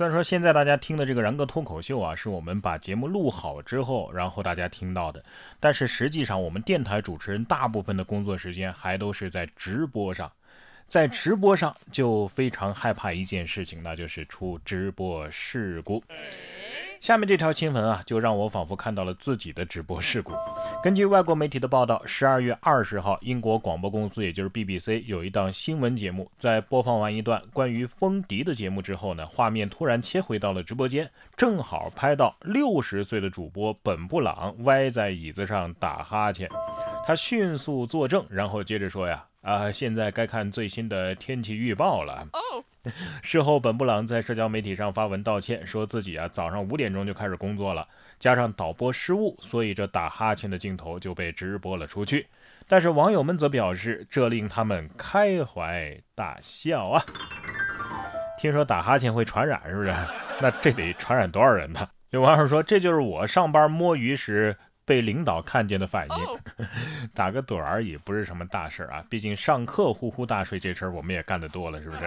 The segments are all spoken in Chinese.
虽然说现在大家听的这个然哥脱口秀啊，是我们把节目录好之后，然后大家听到的，但是实际上我们电台主持人大部分的工作时间还都是在直播上，在直播上就非常害怕一件事情，那就是出直播事故。下面这条新闻啊，就让我仿佛看到了自己的直播事故。根据外国媒体的报道，十二月二十号，英国广播公司，也就是 BBC，有一档新闻节目，在播放完一段关于风笛的节目之后呢，画面突然切回到了直播间，正好拍到六十岁的主播本布朗歪在椅子上打哈欠。他迅速作证，然后接着说呀：“啊，现在该看最新的天气预报了。” 事后，本布朗在社交媒体上发文道歉，说自己啊早上五点钟就开始工作了，加上导播失误，所以这打哈欠的镜头就被直播了出去。但是网友们则表示，这令他们开怀大笑啊！听说打哈欠会传染，是不是？那这得传染多少人呢？有网友说，这就是我上班摸鱼时被领导看见的反应。打个盹而已，不是什么大事啊。毕竟上课呼呼大睡这事儿我们也干得多了，是不是？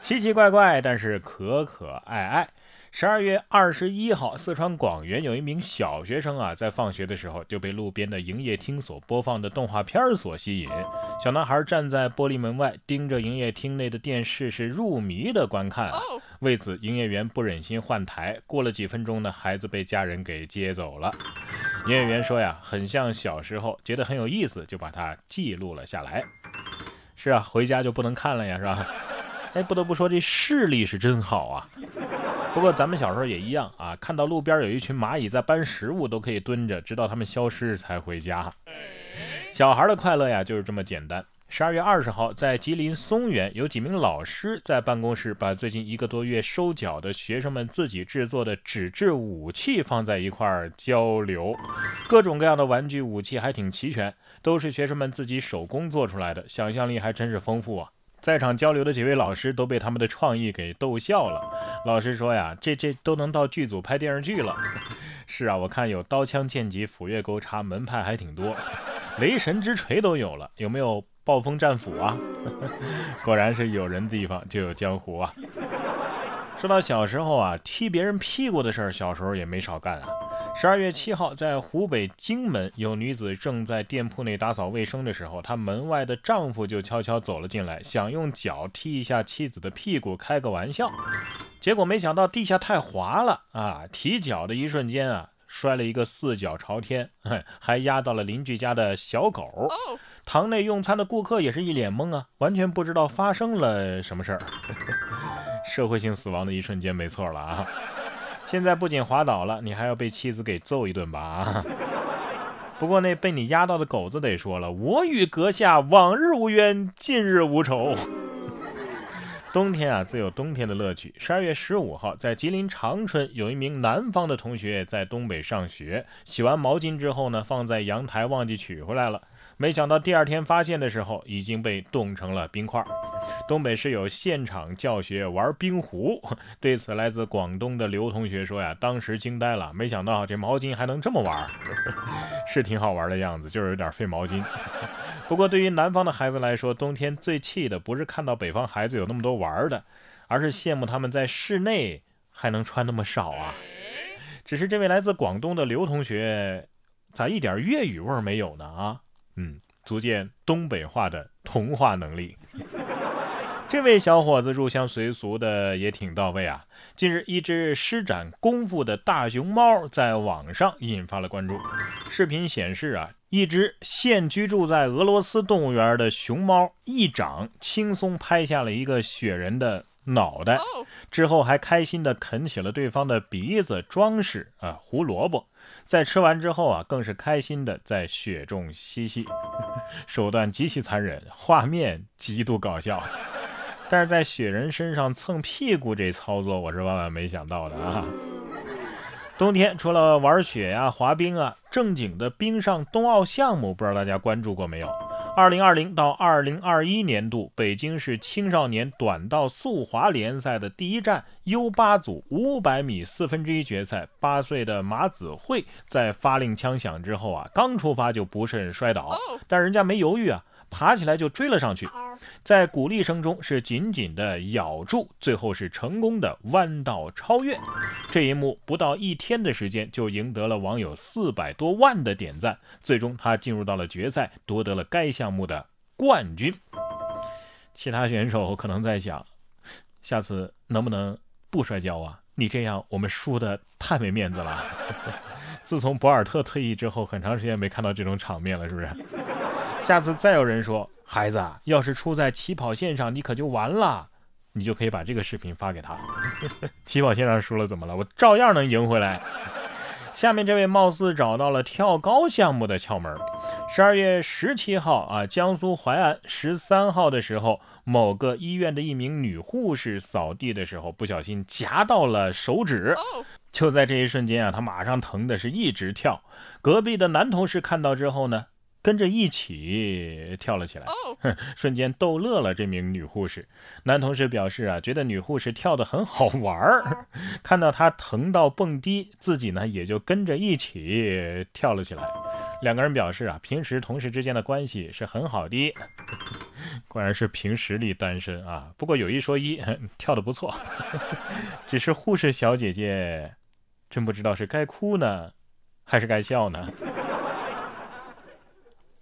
奇奇怪怪，但是可可爱爱。十二月二十一号，四川广元有一名小学生啊，在放学的时候就被路边的营业厅所播放的动画片所吸引。小男孩站在玻璃门外，盯着营业厅内的电视，是入迷的观看。为此，营业员不忍心换台。过了几分钟呢，孩子被家人给接走了。营业员说呀，很像小时候，觉得很有意思，就把它记录了下来。是啊，回家就不能看了呀，是吧？哎，不得不说，这视力是真好啊。不过咱们小时候也一样啊，看到路边有一群蚂蚁在搬食物，都可以蹲着，直到它们消失才回家。小孩的快乐呀，就是这么简单。十二月二十号，在吉林松原，有几名老师在办公室把最近一个多月收缴的学生们自己制作的纸质武器放在一块儿交流，各种各样的玩具武器还挺齐全，都是学生们自己手工做出来的，想象力还真是丰富啊。在场交流的几位老师都被他们的创意给逗笑了。老师说呀：“这这都能到剧组拍电视剧了。”是啊，我看有刀枪剑戟斧钺钩叉门派还挺多，雷神之锤都有了，有没有暴风战斧啊？果然是有人的地方就有江湖啊。说到小时候啊，踢别人屁股的事儿，小时候也没少干啊。十二月七号，在湖北荆门，有女子正在店铺内打扫卫生的时候，她门外的丈夫就悄悄走了进来，想用脚踢一下妻子的屁股，开个玩笑。结果没想到地下太滑了啊！踢脚的一瞬间啊，摔了一个四脚朝天，还压到了邻居家的小狗。堂内用餐的顾客也是一脸懵啊，完全不知道发生了什么事儿。社会性死亡的一瞬间，没错了啊！现在不仅滑倒了，你还要被妻子给揍一顿吧？啊！不过那被你压到的狗子得说了：“我与阁下往日无冤，近日无仇。”冬天啊，自有冬天的乐趣。十二月十五号，在吉林长春，有一名南方的同学在东北上学，洗完毛巾之后呢，放在阳台忘记取回来了。没想到第二天发现的时候，已经被冻成了冰块。东北室友现场教学玩冰壶，对此来自广东的刘同学说呀，当时惊呆了，没想到这毛巾还能这么玩，是挺好玩的样子，就是有点费毛巾。不过对于南方的孩子来说，冬天最气的不是看到北方孩子有那么多玩的，而是羡慕他们在室内还能穿那么少啊。只是这位来自广东的刘同学，咋一点粤语味没有呢？啊？嗯，足见东北话的同化能力。这位小伙子入乡随俗的也挺到位啊！近日，一只施展功夫的大熊猫在网上引发了关注。视频显示啊，一只现居住在俄罗斯动物园的熊猫一掌轻松拍下了一个雪人的脑袋，之后还开心地啃起了对方的鼻子装饰啊胡萝卜。在吃完之后啊，更是开心的在雪中嬉戏，手段极其残忍，画面极度搞笑。但是在雪人身上蹭屁股这操作，我是万万没想到的啊！冬天除了玩雪呀、滑冰啊，正经的冰上冬奥项目，不知道大家关注过没有？二零二零到二零二一年度北京市青少年短道速滑联赛的第一站 U 八组五百米四分之一决赛，八岁的马子慧在发令枪响之后啊，刚出发就不慎摔倒，但人家没犹豫啊。爬起来就追了上去，在鼓励声中是紧紧的咬住，最后是成功的弯道超越。这一幕不到一天的时间就赢得了网友四百多万的点赞，最终他进入到了决赛，夺得了该项目的冠军。其他选手可能在想，下次能不能不摔跤啊？你这样我们输的太没面子了。自从博尔特退役之后，很长时间没看到这种场面了，是不是？下次再有人说孩子要是出在起跑线上，你可就完了，你就可以把这个视频发给他。起跑线上输了怎么了？我照样能赢回来。下面这位貌似找到了跳高项目的窍门。十二月十七号啊，江苏淮安十三号的时候，某个医院的一名女护士扫地的时候不小心夹到了手指，就在这一瞬间啊，她马上疼的是一直跳。隔壁的男同事看到之后呢？跟着一起跳了起来，瞬间逗乐了这名女护士。男同事表示啊，觉得女护士跳得很好玩儿，看到她疼到蹦迪，自己呢也就跟着一起跳了起来。两个人表示啊，平时同事之间的关系是很好的，果然是凭实力单身啊。不过有一说一，跳得不错，只是护士小姐姐真不知道是该哭呢，还是该笑呢。